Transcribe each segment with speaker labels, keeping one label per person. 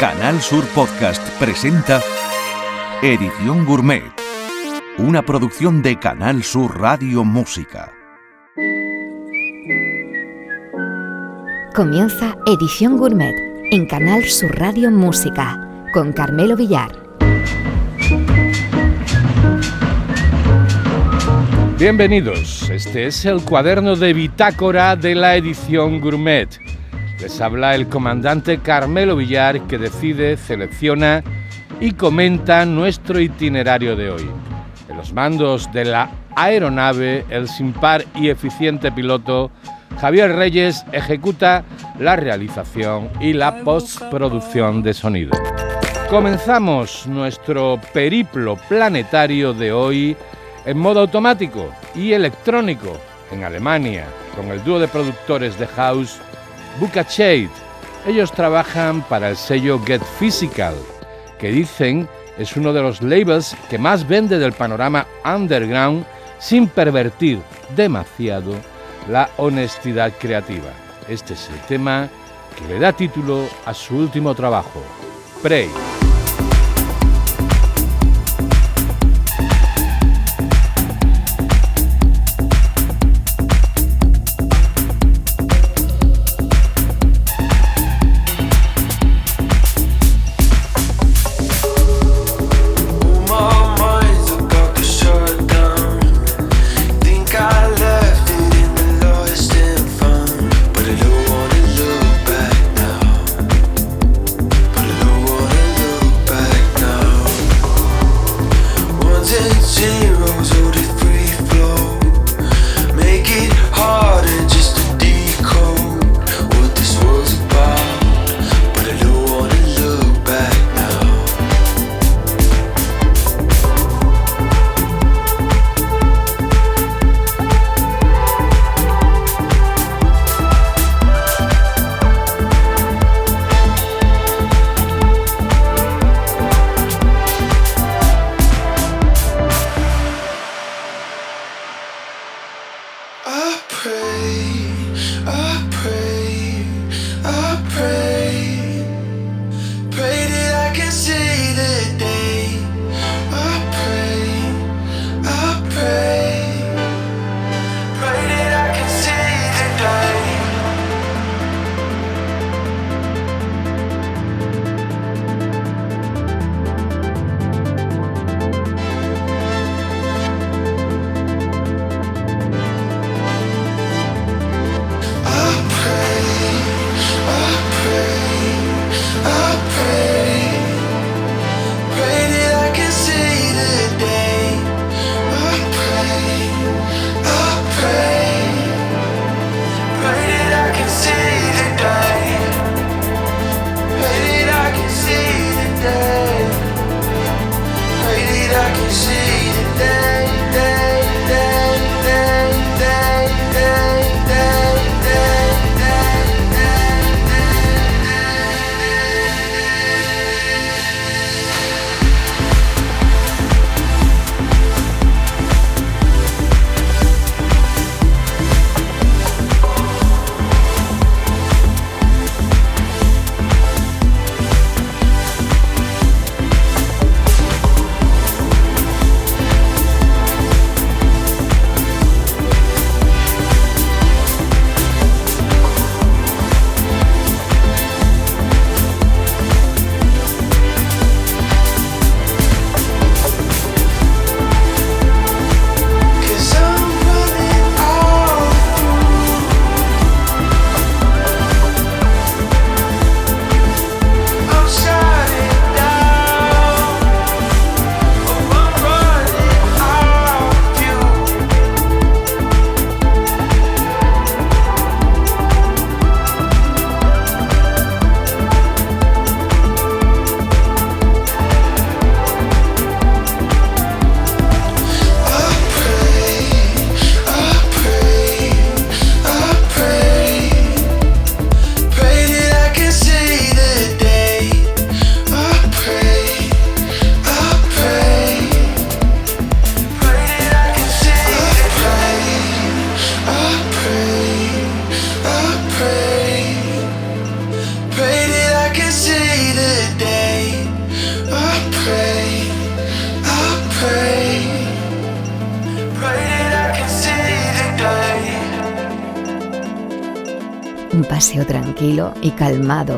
Speaker 1: Canal Sur Podcast presenta Edición Gourmet, una producción de Canal Sur Radio Música.
Speaker 2: Comienza Edición Gourmet en Canal Sur Radio Música con Carmelo Villar.
Speaker 3: Bienvenidos, este es el cuaderno de bitácora de la edición Gourmet. Les habla el comandante Carmelo Villar que decide, selecciona y comenta nuestro itinerario de hoy. En los mandos de la aeronave, el sin par y eficiente piloto Javier Reyes ejecuta la realización y la postproducción de sonido. Comenzamos nuestro periplo planetario de hoy en modo automático y electrónico en Alemania con el dúo de productores de house Buka Shade. Ellos trabajan para el sello Get Physical, que dicen es uno de los labels que más vende del panorama underground sin pervertir demasiado la honestidad creativa. Este es el tema que le da título a su último trabajo, Prey.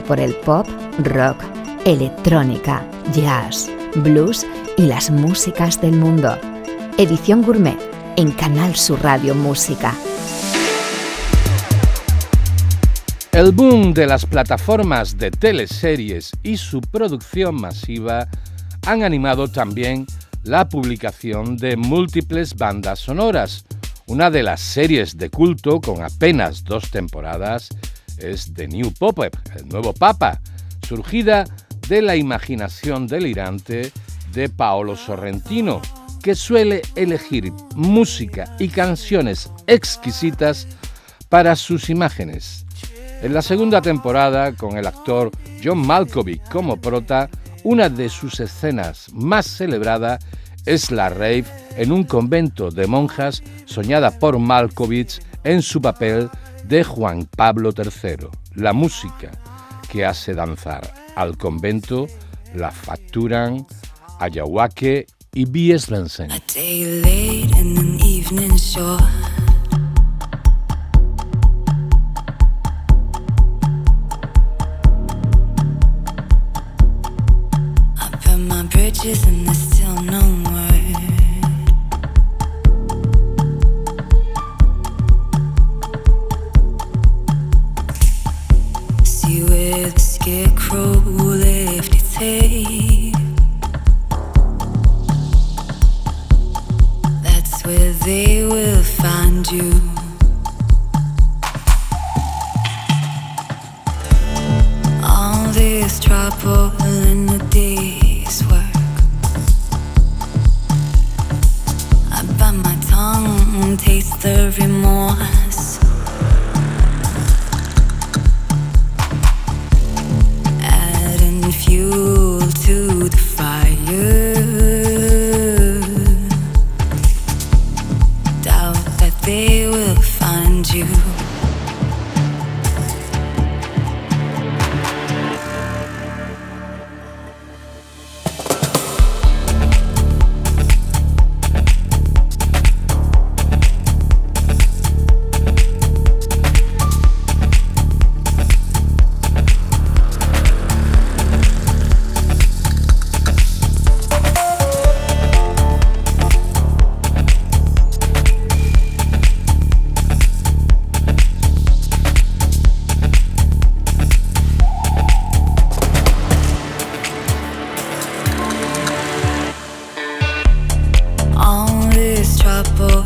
Speaker 2: Por el pop, rock, electrónica, jazz, blues y las músicas del mundo. Edición Gourmet en Canal Sur Radio Música.
Speaker 3: El boom de las plataformas de teleseries y su producción masiva han animado también la publicación de múltiples bandas sonoras. Una de las series de culto con apenas dos temporadas es The New Pop-Up, el nuevo Papa, surgida de la imaginación delirante de Paolo Sorrentino, que suele elegir música y canciones exquisitas para sus imágenes. En la segunda temporada, con el actor John Malkovich como prota, una de sus escenas más celebrada es la rave en un convento de monjas soñada por Malkovich en su papel de Juan Pablo III. La música que hace danzar al convento la facturan Ayahuasca y B.
Speaker 2: De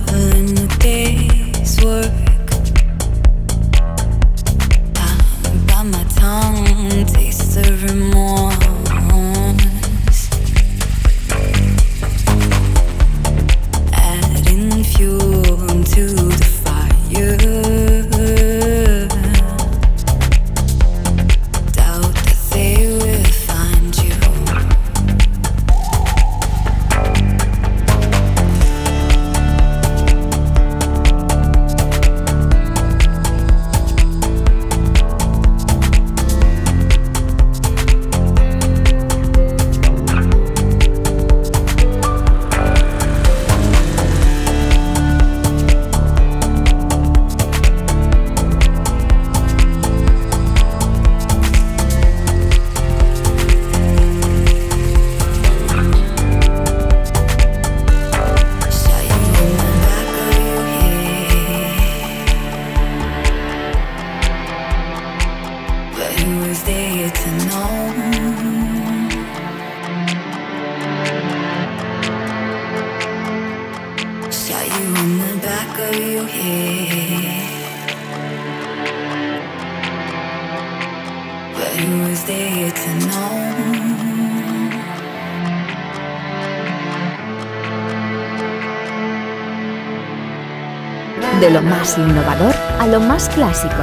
Speaker 2: innovador a lo más clásico,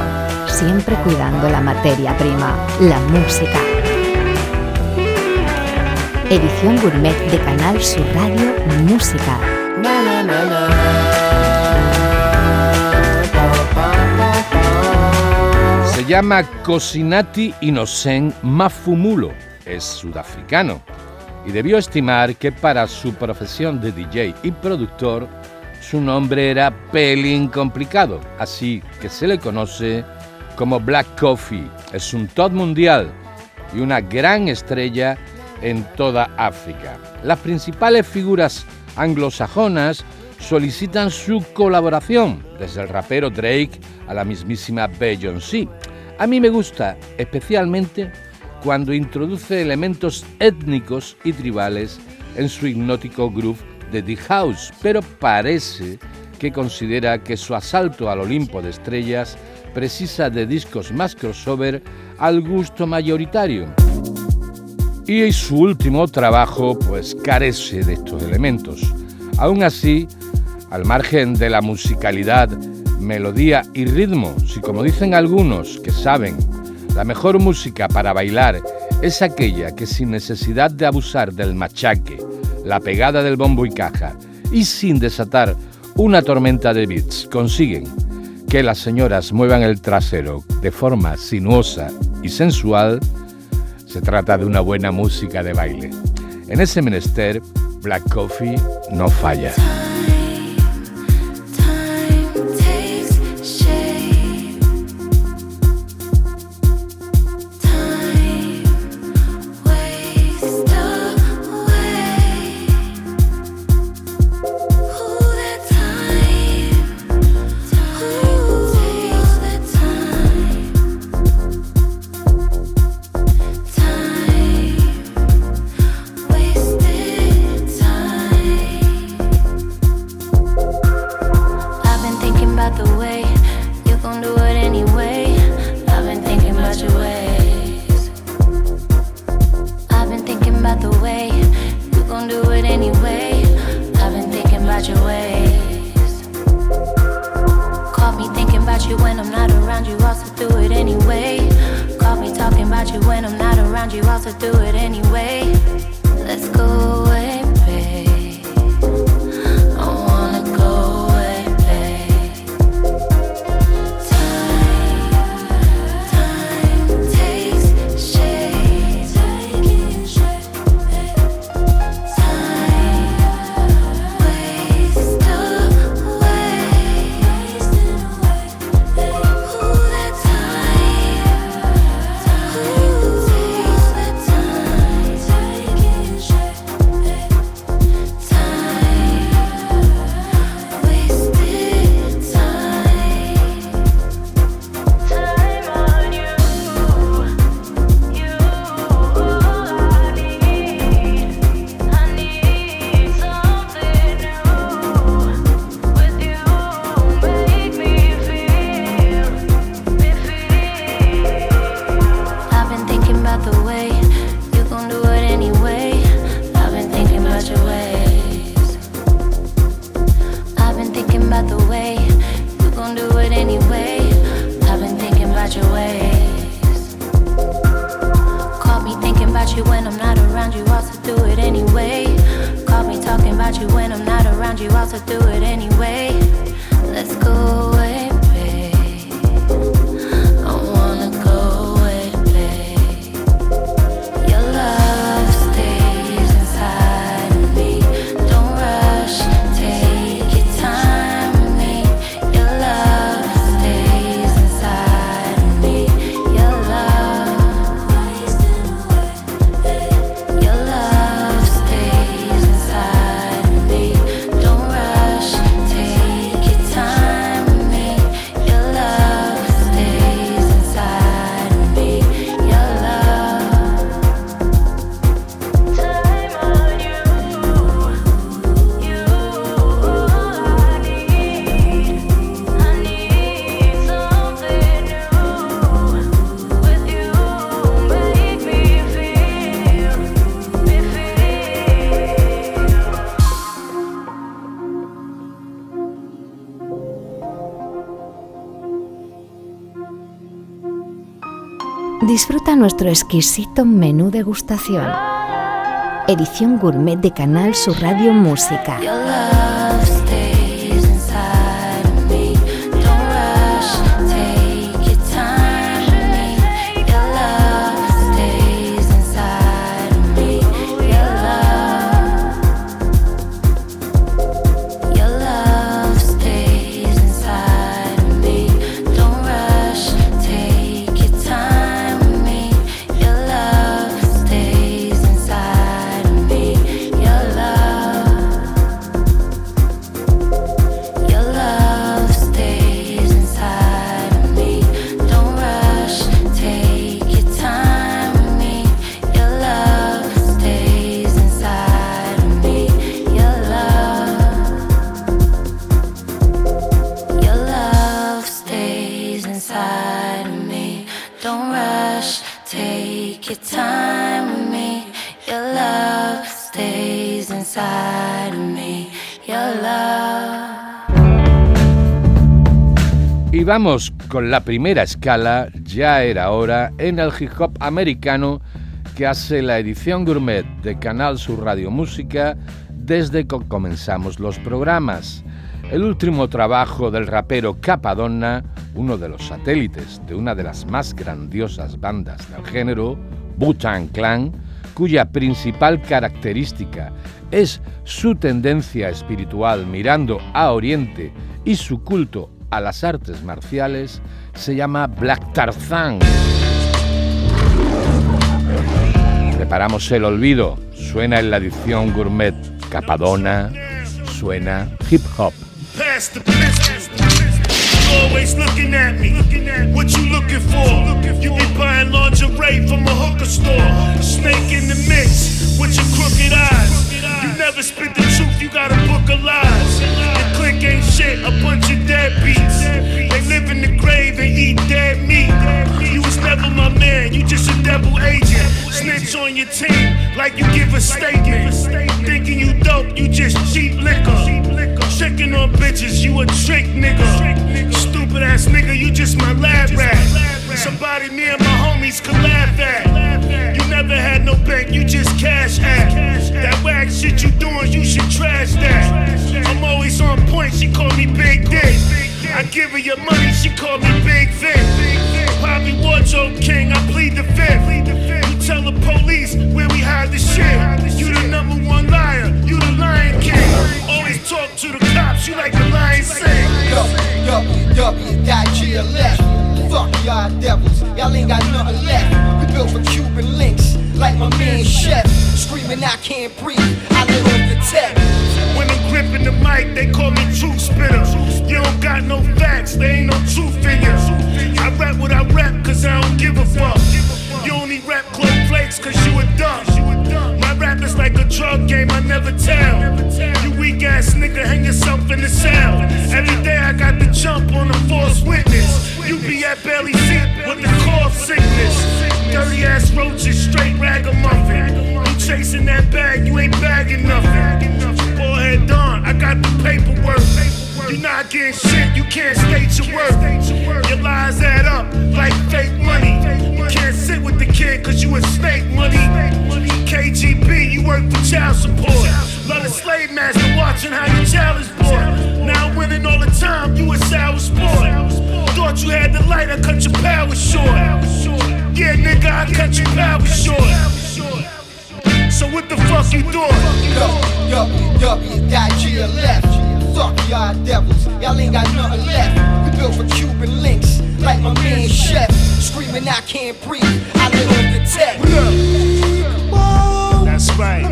Speaker 2: siempre cuidando la materia prima, la música. Edición Gourmet de Canal Sur Radio Música.
Speaker 3: Se llama Cosinati Innocent Mafumulo, es sudafricano y debió estimar que para su profesión de DJ y productor su nombre era pelín complicado, así que se le conoce
Speaker 4: como Black Coffee. Es un top mundial y una gran estrella en toda África. Las principales figuras anglosajonas solicitan su colaboración, desde el rapero Drake a la mismísima Beyoncé. A mí me gusta especialmente cuando introduce elementos étnicos y tribales en su hipnótico groove de The House, pero parece que considera que su asalto al Olimpo de estrellas precisa de discos más crossover al gusto mayoritario. Y su último trabajo pues carece de estos elementos. Aún así, al margen de la musicalidad, melodía y ritmo, si como dicen algunos que saben, la mejor música para bailar es aquella que sin necesidad de abusar del machaque, la pegada del bombo y caja y sin desatar una tormenta de beats consiguen que las señoras muevan el trasero de forma sinuosa y sensual, se trata de una buena música de baile. En ese menester, Black Coffee no falla.
Speaker 2: Nuestro exquisito menú degustación. Edición gourmet de Canal Sur Radio Música.
Speaker 3: Con la primera escala, ya era hora, en el hip hop americano que hace la edición gourmet de Canal Sur Radio Música desde que comenzamos los programas. El último trabajo del rapero Capadonna, uno de los satélites de una de las más grandiosas bandas del género, Butan Clan, cuya principal característica es su tendencia espiritual mirando a Oriente y su culto a las artes marciales, se llama Black Tarzan. Preparamos el olvido, suena en la edición gourmet Capadona, suena hip hop. Always looking at me. What you looking for? You be buying lingerie from a hooker store. Snake in the mix with your crooked eyes. You never spit the truth, you got a book of lies. Your clique ain't shit, a bunch of deadbeats. They live in the grave and eat dead meat. You was never my man, you just a devil agent. Snitch on your team like you give a statement. Thinking you dope, you just cheap liquor. Checking on bitches, you a trick nigga. Stupid ass nigga, you just my lab rat. Somebody me and my homies can laugh at. You never had no bank, you just cash at. That whack shit you doing, you should trash that. I'm always on point, she call me Big Dick. I give her your money, she call me Big Vic. Poppy Wardrobe King, I plead the fifth. You tell the police where we hide the shit. You the number one liar, you the Lion King. Always talk to the cops, you like the lion sing.
Speaker 5: www.glf. Fuck y'all devils, y'all ain't got nothing left. We built for Cuban links, like my man Chef. Screaming, I can't breathe, I live on the tech.
Speaker 6: When I'm gripping the mic, they call me truth spitter. You don't got no facts, there ain't no truth in you. I rap what I rap, cause I don't give a fuck. You only rap close flakes, cause you a dumb. My rap is like a drug game, I never tell. Not getting shit, you can't state your worth. Your lies add up like fake money. You can't sit with the kid cause you a snake money. KGB, you work for child support. Love the slave master watching how your child is born. Now winning all the time, you a sour sport. Thought you had the light, I cut your power short. Yeah, nigga, I cut your power short. So what the fuck you doing?
Speaker 5: Yo, yo, yo, that left. Fuck y'all devils, y'all ain't got nothing left. We built for Cuban links, like my man Chef. Screaming, I can't breathe, I live on the tech.
Speaker 6: That's right.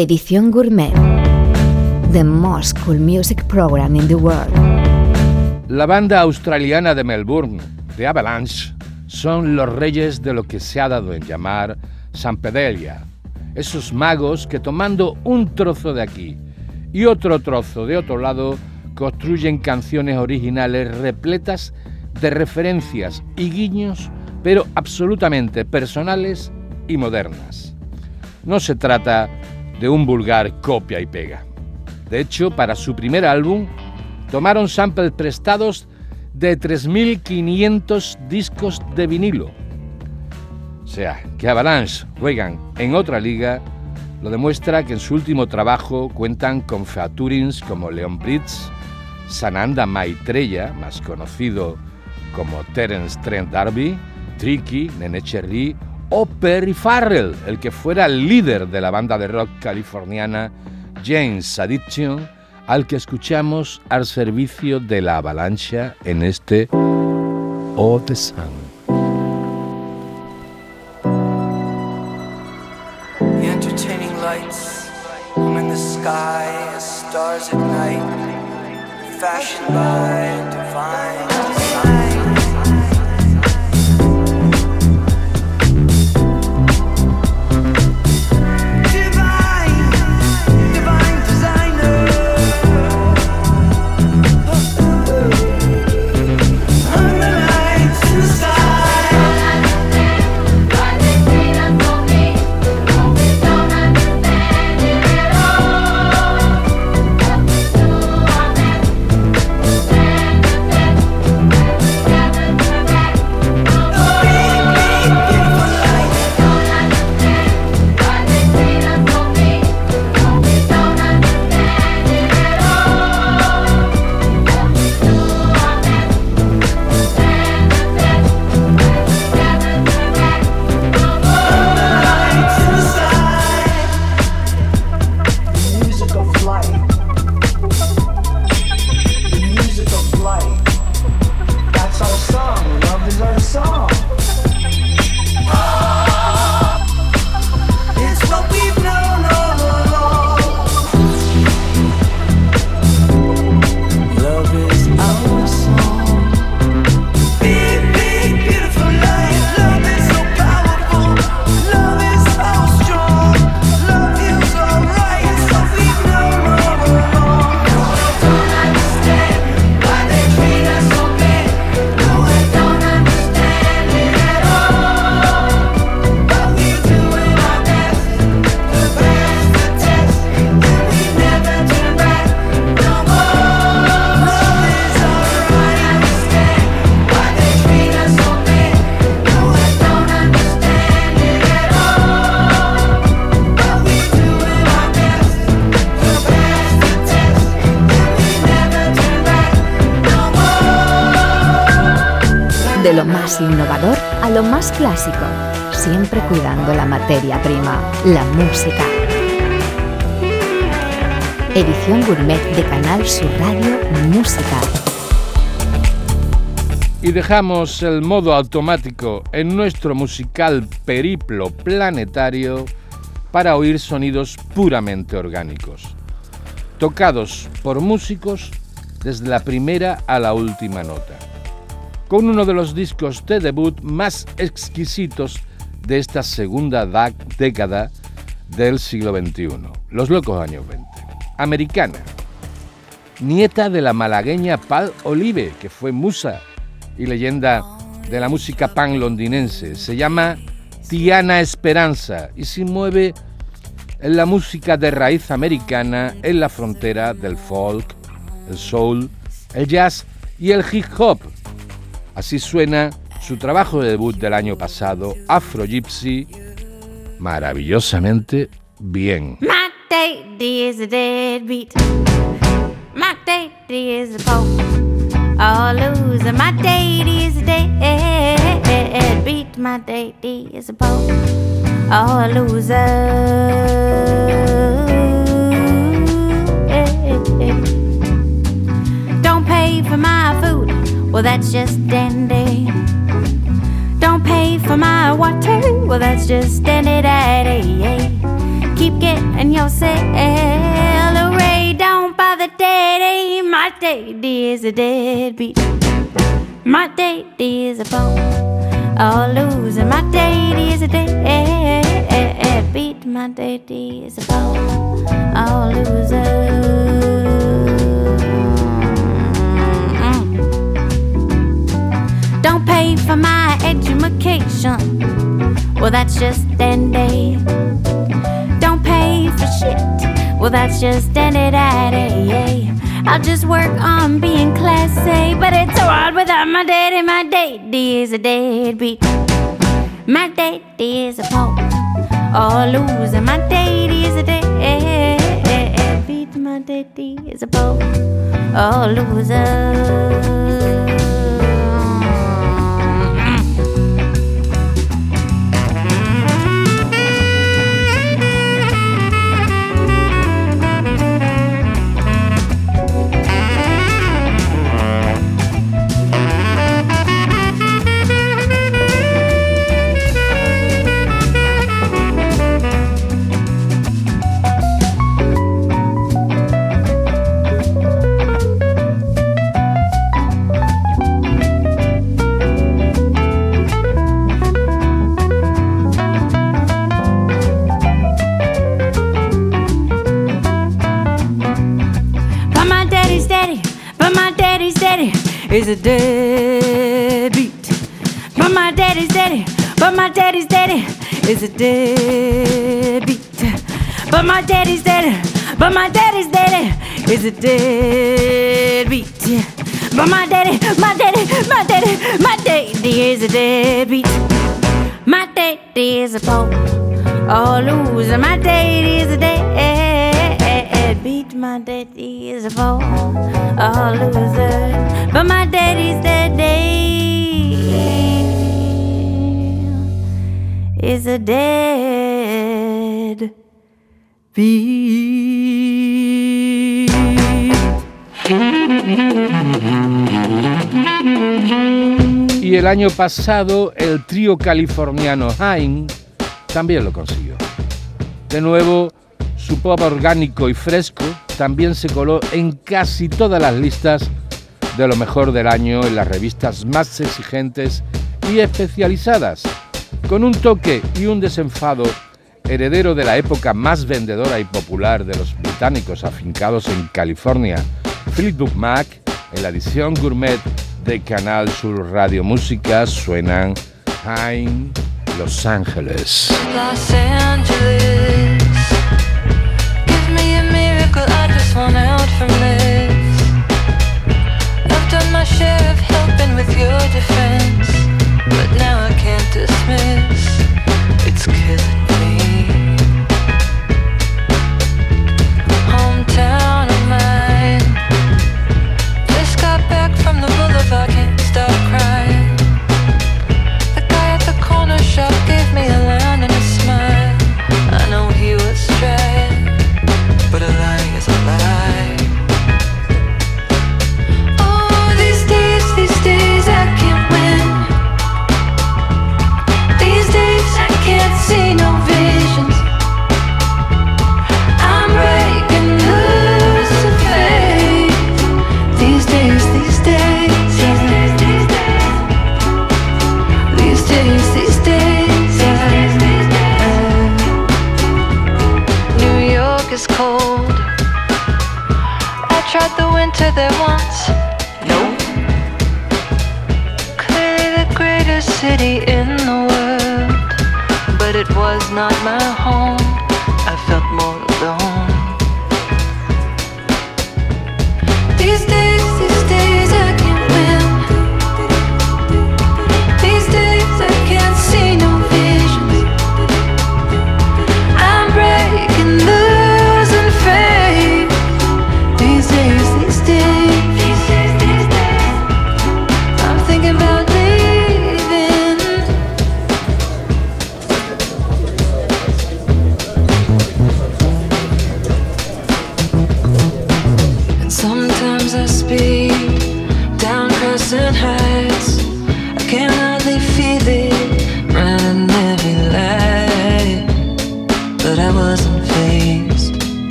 Speaker 2: Edición Gourmet. The most cool music program in the world.
Speaker 3: La banda australiana de Melbourne, The Avalanche, son los reyes de lo que se ha dado en llamar San Pedelia. Esos magos que tomando un trozo de aquí y otro trozo de otro lado, construyen canciones originales repletas de referencias y guiños, pero absolutamente personales y modernas. No se trata de un vulgar copia y pega. De hecho, para su primer álbum, tomaron samples prestados de 3.500 discos de vinilo. O sea, que Avalanche juegan en otra liga lo demuestra que en su último trabajo cuentan con featurings como Leon Bridge, Sananda Maitreya, más conocido como Terence Trent D'Arby, Tricky, Nene Cherry o Perry Farrell, el que fuera líder de la banda de rock californiana James Addiction, al que escuchamos al servicio de la avalancha en este Oh the Sun. Fashioned by divine
Speaker 2: más clásico, siempre cuidando la materia prima, la música. Edición Gourmet de Canal Sur Radio Música.
Speaker 3: Y dejamos el modo automático en nuestro musical periplo planetario para oír sonidos puramente orgánicos, tocados por músicos desde la primera a la última nota, con uno de los discos de debut más exquisitos de esta segunda década del siglo XXI, Los Locos Años 20. Americana, nieta de la malagueña Pal Olive, que fue musa y leyenda de la música pan londinense. Se llama Tiana Esperanza y se mueve en la música de raíz americana en la frontera del folk, el soul, el jazz y el hip hop. Así suena su trabajo de debut del año pasado, Afro Gypsy, maravillosamente bien.
Speaker 4: My daddy is a deadbeat. My daddy is a pope. Oh, loser. My daddy is a deadbeat. My daddy is a pope. Oh, loser. Well, that's just dandy. Don't pay for my water, well, that's just dandy daddy. Keep getting your salary, don't bother daddy. My daddy is a deadbeat. My daddy is a bone. Oh, loser, my daddy is a deadbeat. My daddy is a bone. Oh, loser. Don't pay for my education. Well, that's just dandy. Don't pay for shit. Well, that's just dandy daddy. I'll just work on being classy, but it's so hard without my daddy. My daddy is a deadbeat. My daddy is a pope. Oh, loser. My daddy is a deadbeat. My daddy is a pope. Oh, loser. Is a deadbeat. But my daddy's daddy, but my daddy's daddy is a deadbeat. But my daddy's daddy, but my daddy's daddy is a deadbeat. But my daddy, my daddy, my daddy, my daddy is a deadbeat. My daddy is a pope. Oh, loser, my daddy is a deadbeat. My daddy is a pope. Oh, loser. But my daddy's daddy is a dead.
Speaker 3: Y el año pasado el trío californiano Haim también lo consiguió. De nuevo, su pop orgánico y fresco también se coló en casi todas las listas de lo mejor del año en las revistas más exigentes y especializadas, con un toque y un desenfado heredero de la época más vendedora y popular de los británicos afincados en California, Fleetwood Mac, en la edición gourmet de Canal Sur Radio Música suenan Haim Los Ángeles.
Speaker 7: Los Angeles, Just out from this. I've done my share of helping with your defense, but now I can't dismiss. It's killing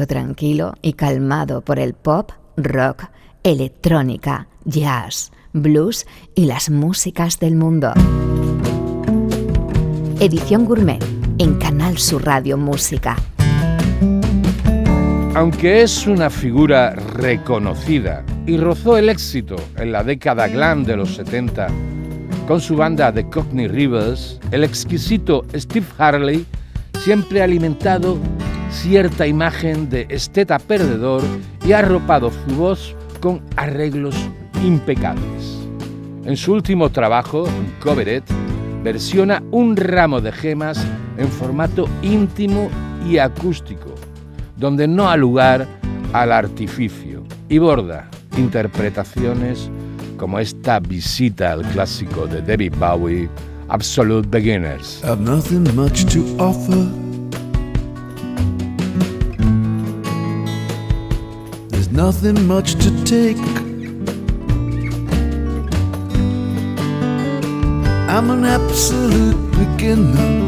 Speaker 2: tranquilo y calmado por el pop, rock, electrónica, jazz, blues y las músicas del mundo. Edición Gourmet en Canal Sur Radio Música.
Speaker 3: Aunque es una figura reconocida y rozó el éxito en la década glam de los 70 con su banda The Cockney Rebels, el exquisito Steve Harley siempre ha alimentado cierta imagen de esteta perdedor y ha arropado su voz con arreglos impecables. En su último trabajo, Covered, versiona un ramo de gemas en formato íntimo y acústico, donde no ha lugar al artificio y borda interpretaciones como esta visita al clásico de David Bowie, Absolute Beginners.
Speaker 8: Nothing much to take. I'm an absolute beginner.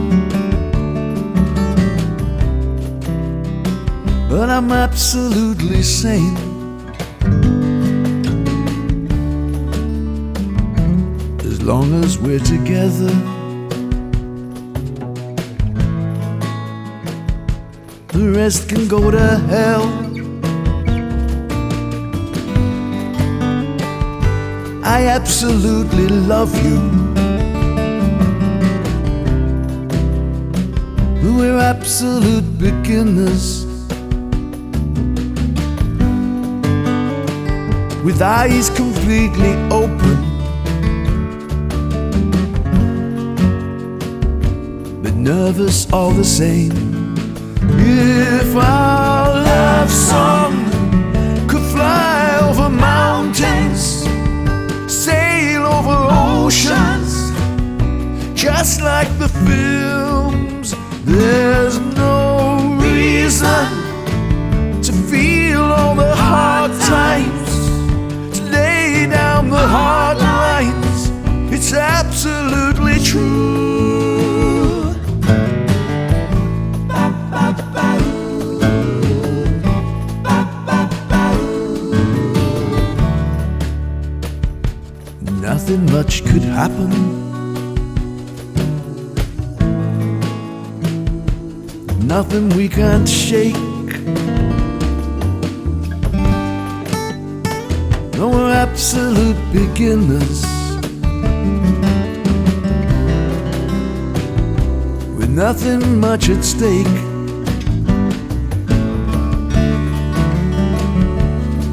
Speaker 8: But I'm absolutely sane. As long as we're together. The rest can go to hell. I absolutely love you. We're absolute beginners. With eyes completely open. But nervous all the same. If our love song oceans, just like the films, there's no reason to feel all the hard times, to lay down the hard lines. It's absolutely true. Nothing much could happen. Nothing we can't shake. No, we're absolute beginners. With nothing much at stake.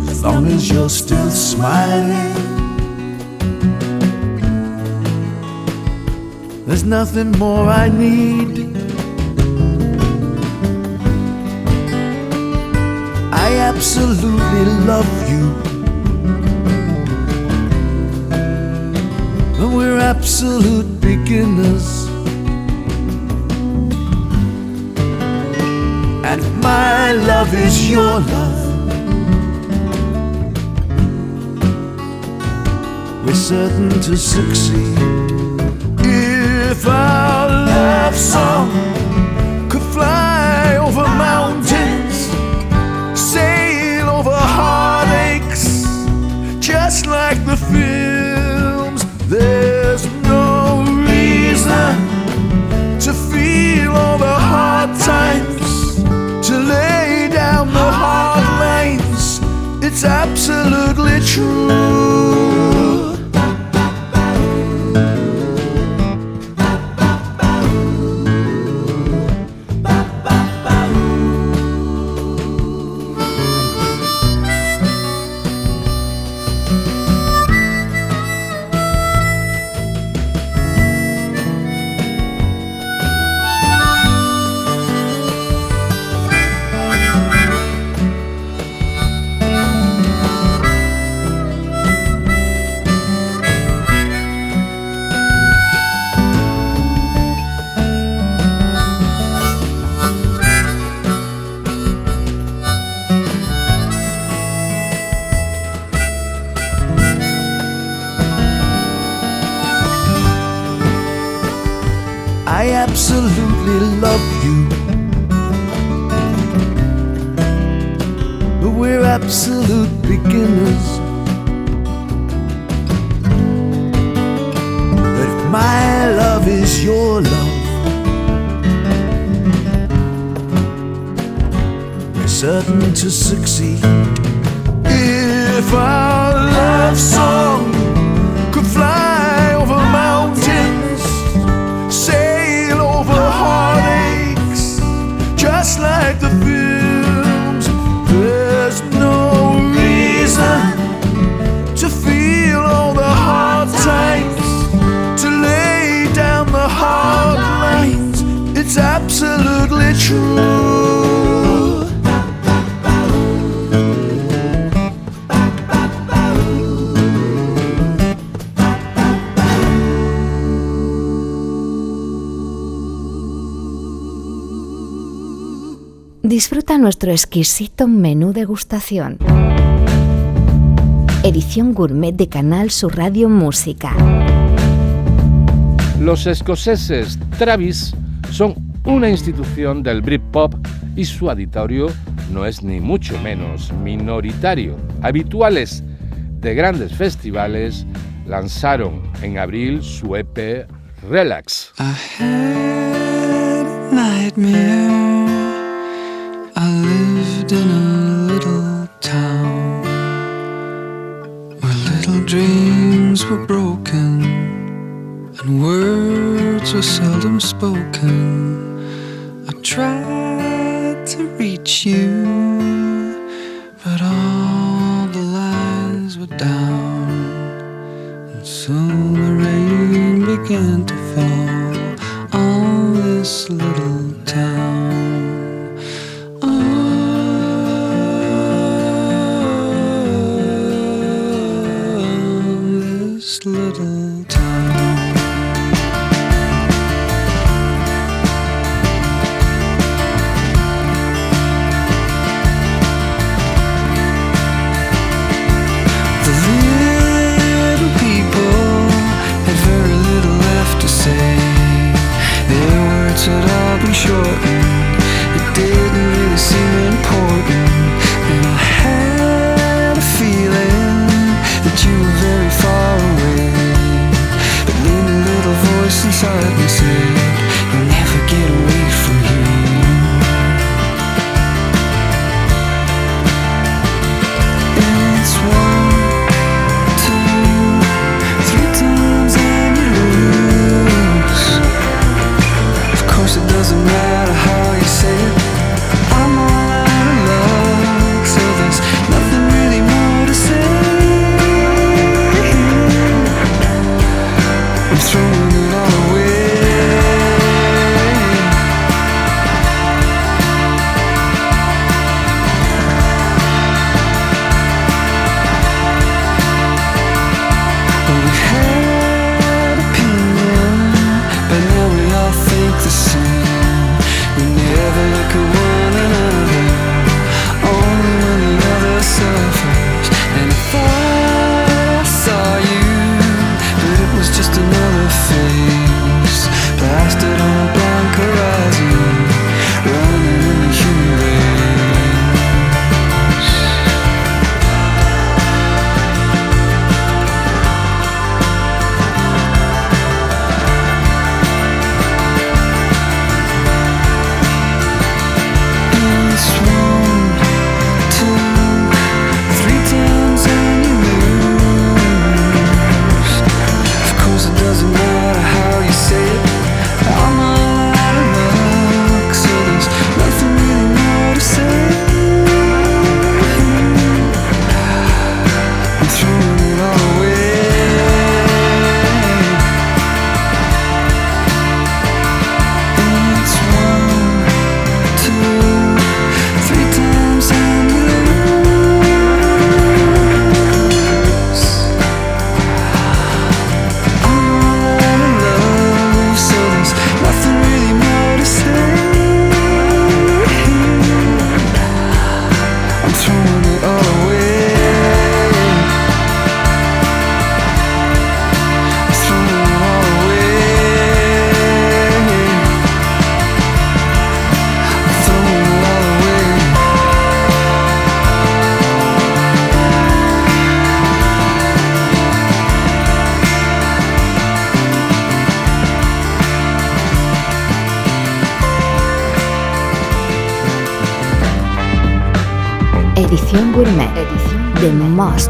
Speaker 8: as long as you're still smiling. There's nothing more I need. I absolutely love you. And we're absolute beginners. And my love is your love. We're certain to succeed. If our love song could fly over mountains, sail over heartaches, just like the films, there's no reason to feel all the hard times, to lay down the hard lines. It's absolutely true.
Speaker 2: Disfruta nuestro exquisito menú degustación. Edición gourmet de Canal Sur Radio Música.
Speaker 3: Los escoceses Travis son una institución del Britpop y su auditorio no es ni mucho menos minoritario. Habituales de grandes festivales, lanzaron en abril su EP Relax.
Speaker 7: Dreams were broken and words were seldom spoken. Tried to reach you, but all the lines were down. And soon the rain began to fall on this little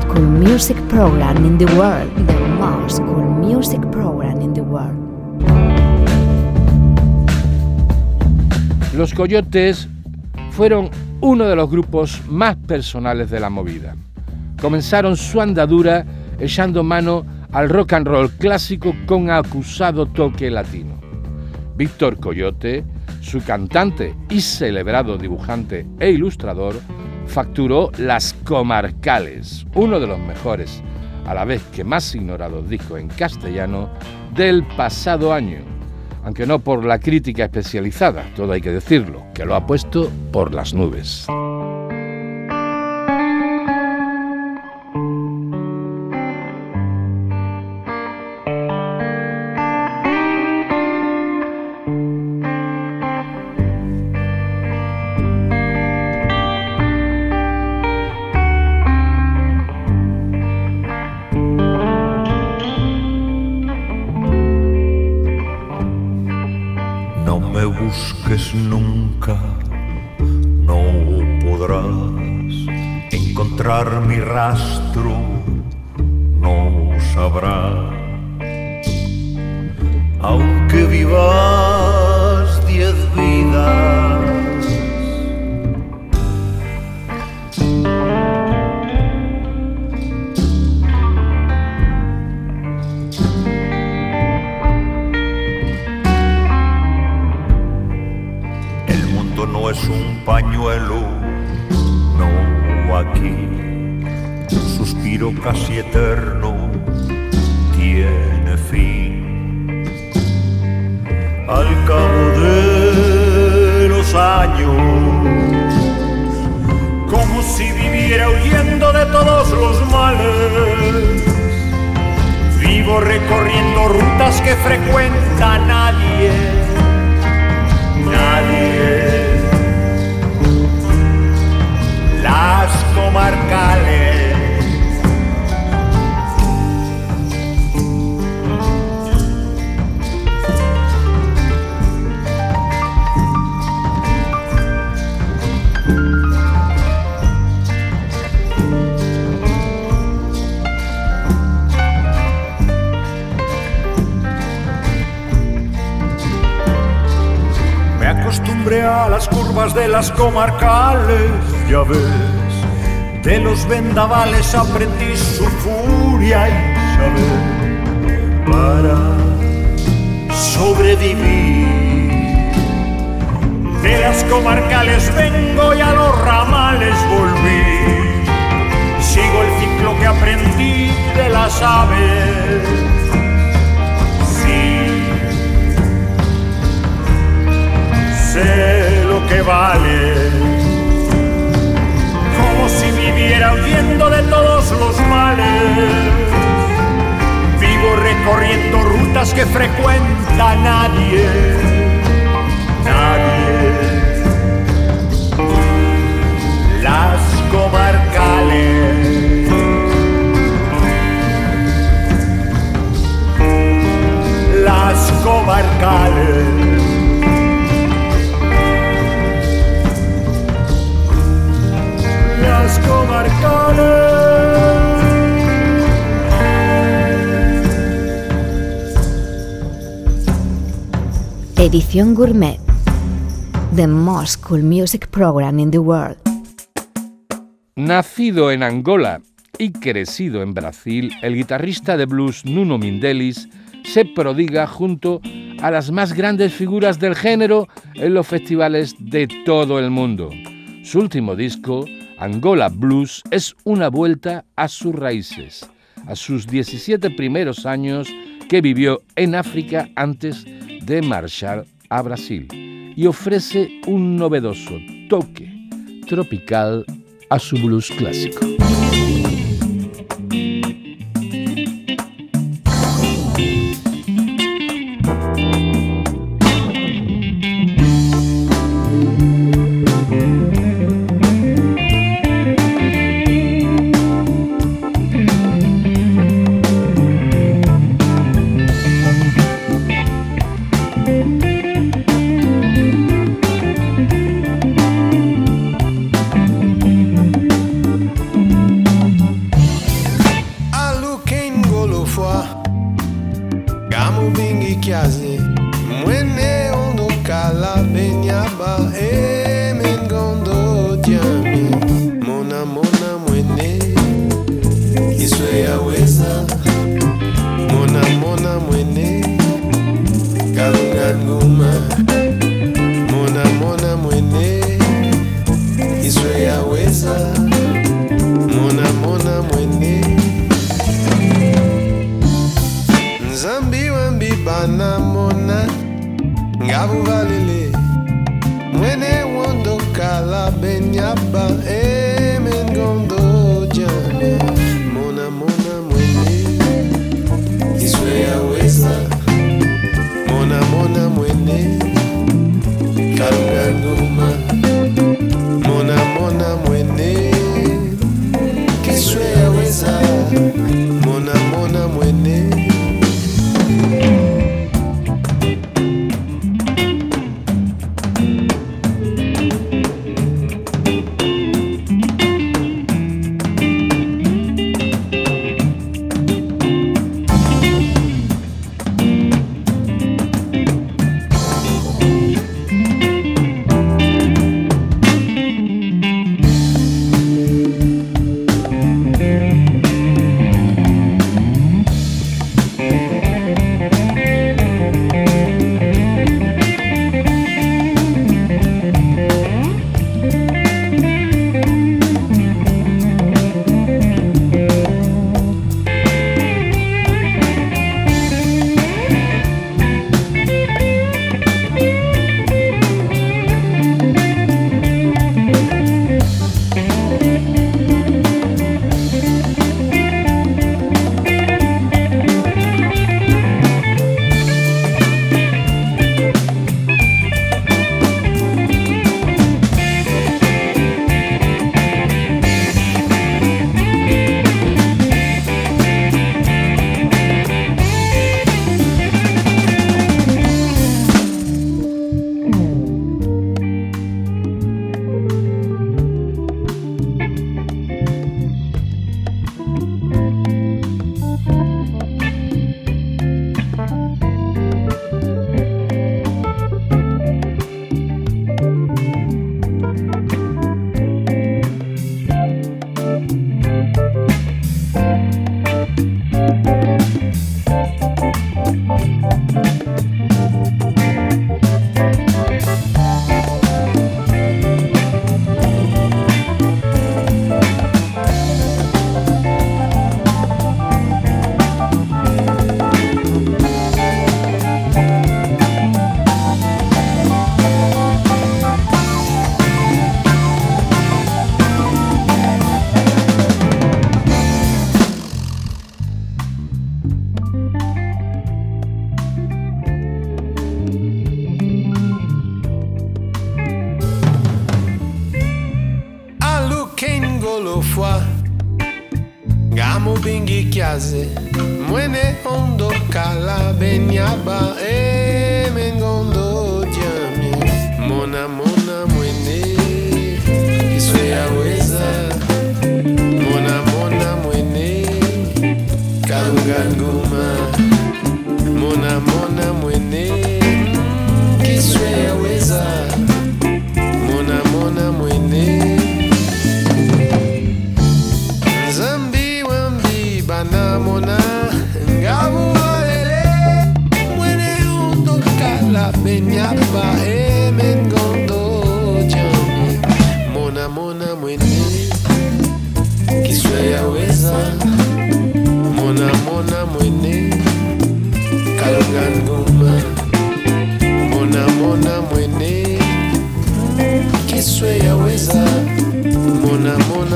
Speaker 2: cool music cool music.
Speaker 3: Los Coyotes fueron uno de los grupos más personales de la movida. Comenzaron su andadura echando mano al rock and roll clásico con acusado toque latino. Víctor Coyote, su cantante y celebrado dibujante e ilustrador, facturó Las Comarcales, uno de los mejores, a la vez que más ignorados discos en castellano del pasado año, aunque no por la crítica especializada, todo hay que decirlo, que lo ha puesto por las nubes.
Speaker 2: Edición Gourmet. The most cool music program in the world.
Speaker 3: Nacido en Angola y crecido en Brasil, el guitarrista de blues Nuno Mindelis se prodiga junto a las más grandes figuras del género en los festivales de todo el mundo. Su último disco, Angola Blues es una vuelta a sus raíces, a sus 17 primeros años que vivió en África antes de marchar a Brasil y ofrece un novedoso toque tropical a su blues clásico.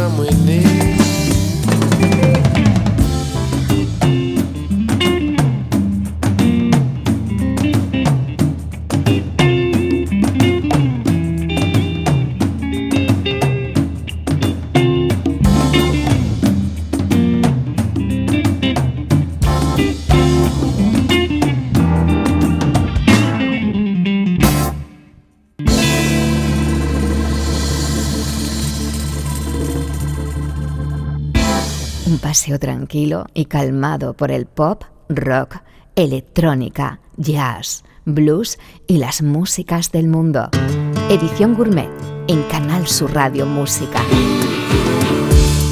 Speaker 9: time
Speaker 2: we paseo tranquilo y calmado por el pop, rock, electrónica, jazz, blues y las músicas del mundo. Edición Gourmet en Canal Sur Radio Música.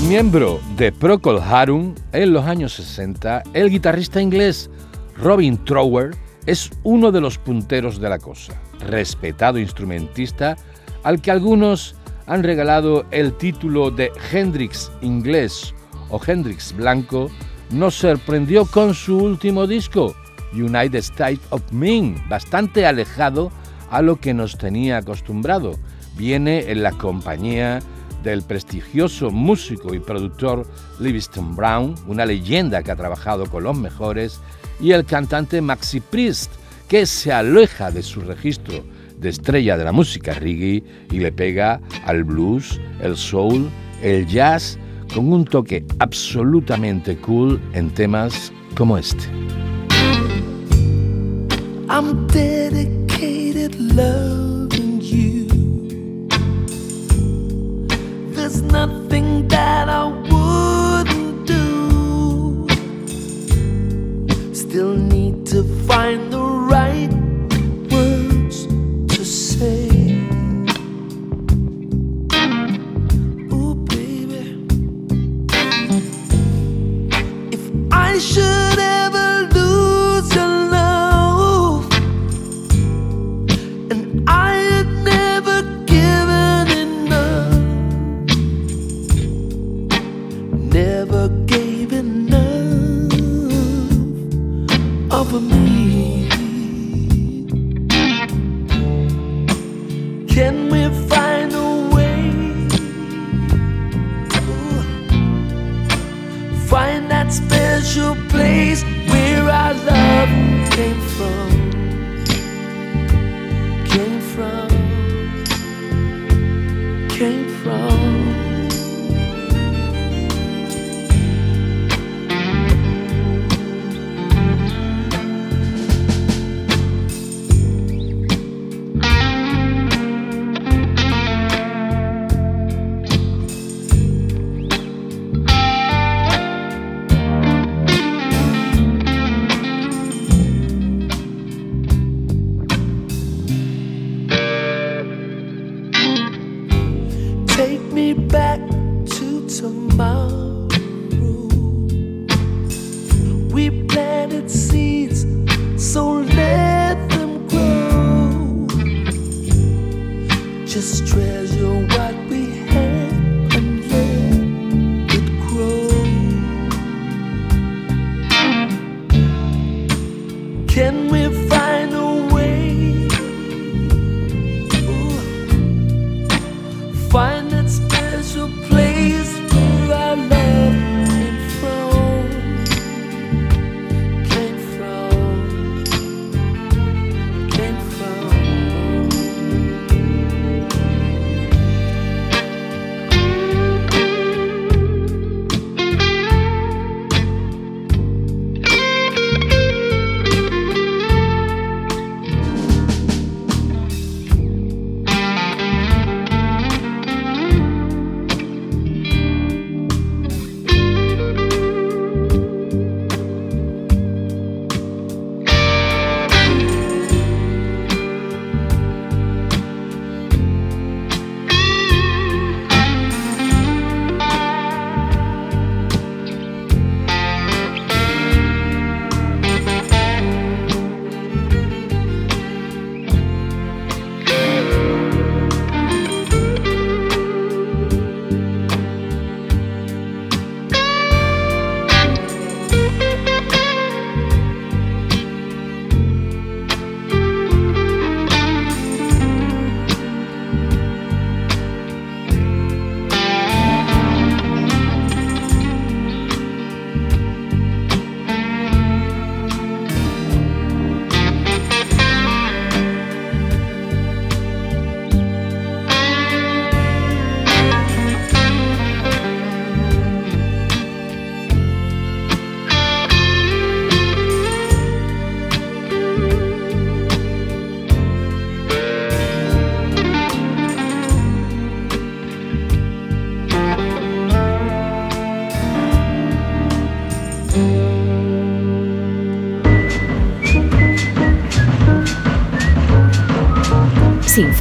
Speaker 3: Miembro de Procol Harum en los años 60, el guitarrista inglés Robin Trower es uno de los punteros de la cosa, respetado instrumentista al que algunos han regalado el título de Hendrix inglés o Hendrix blanco, nos sorprendió con su último disco, United States of Ming, bastante alejado a lo que nos tenía acostumbrado. Viene en la compañía del prestigioso músico y productor Livingston Brown, una leyenda que ha trabajado con los mejores, y el cantante Maxi Priest, que se aleja de su registro de estrella de la música reggae y le pega al blues, el soul, el jazz, con un toque absolutamente cool en temas como este.
Speaker 10: I'm dedicated loving you. There's nothing that I wouldn't do. Still need to find the right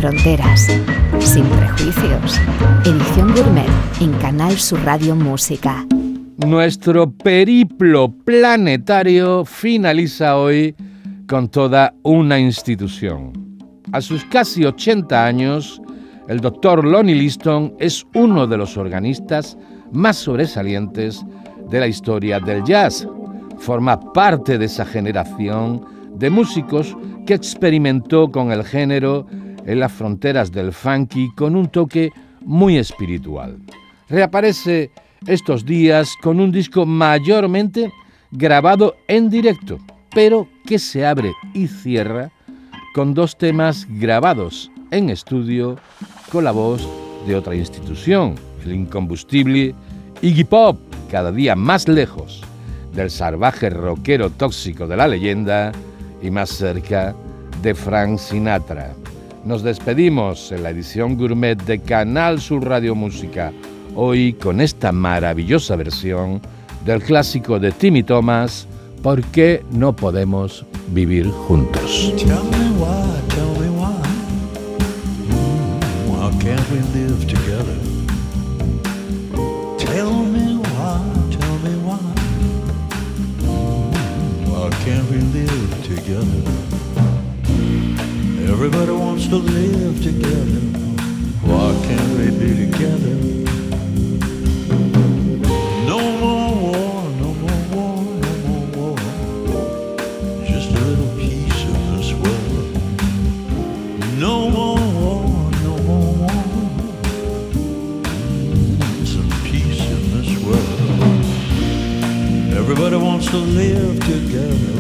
Speaker 2: fronteras, sin prejuicios. Edición Gourmet en Canal Sur Radio Música.
Speaker 3: Nuestro periplo planetario finaliza hoy con toda una institución. A sus casi 80 años, el doctor Lonnie Liston es uno de los organistas más sobresalientes de la historia del jazz. Forma parte de esa generación de músicos que experimentó con el género en las fronteras del funky con un toque muy espiritual. Reaparece estos días con un disco mayormente grabado en directo, pero que se abre y cierra con dos temas grabados en estudio con la voz de otra institución, el incombustible Iggy Pop, cada día más lejos del salvaje rockero tóxico de la leyenda y más cerca de Frank Sinatra. Nos despedimos en la edición gourmet de Canal Sur Radio Música, hoy con esta maravillosa versión del clásico de Timmy Thomas, ¿Por qué no podemos vivir juntos?
Speaker 11: To live together. Why can't we be together? No more war, no more war, no more war. Just a little piece of this world. No more war, no more war. Mm, Some peace in this world. Everybody wants to live together.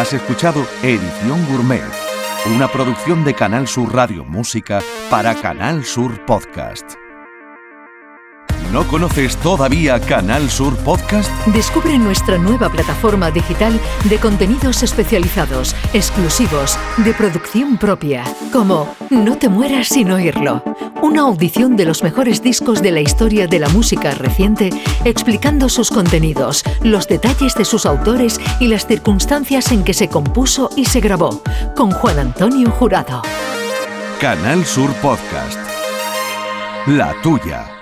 Speaker 1: Has escuchado Edición Gourmet, una producción de Canal Sur Radio Música para Canal Sur Podcast. ¿No conoces todavía Canal Sur Podcast?
Speaker 12: Descubre nuestra nueva plataforma digital de contenidos especializados, exclusivos, de producción propia, como No te mueras sin oírlo, una audición de los mejores discos de la historia de la música reciente, explicando sus contenidos, los detalles de sus autores y las circunstancias en que se compuso y se grabó, con Juan Antonio Jurado.
Speaker 1: Canal Sur Podcast. La tuya.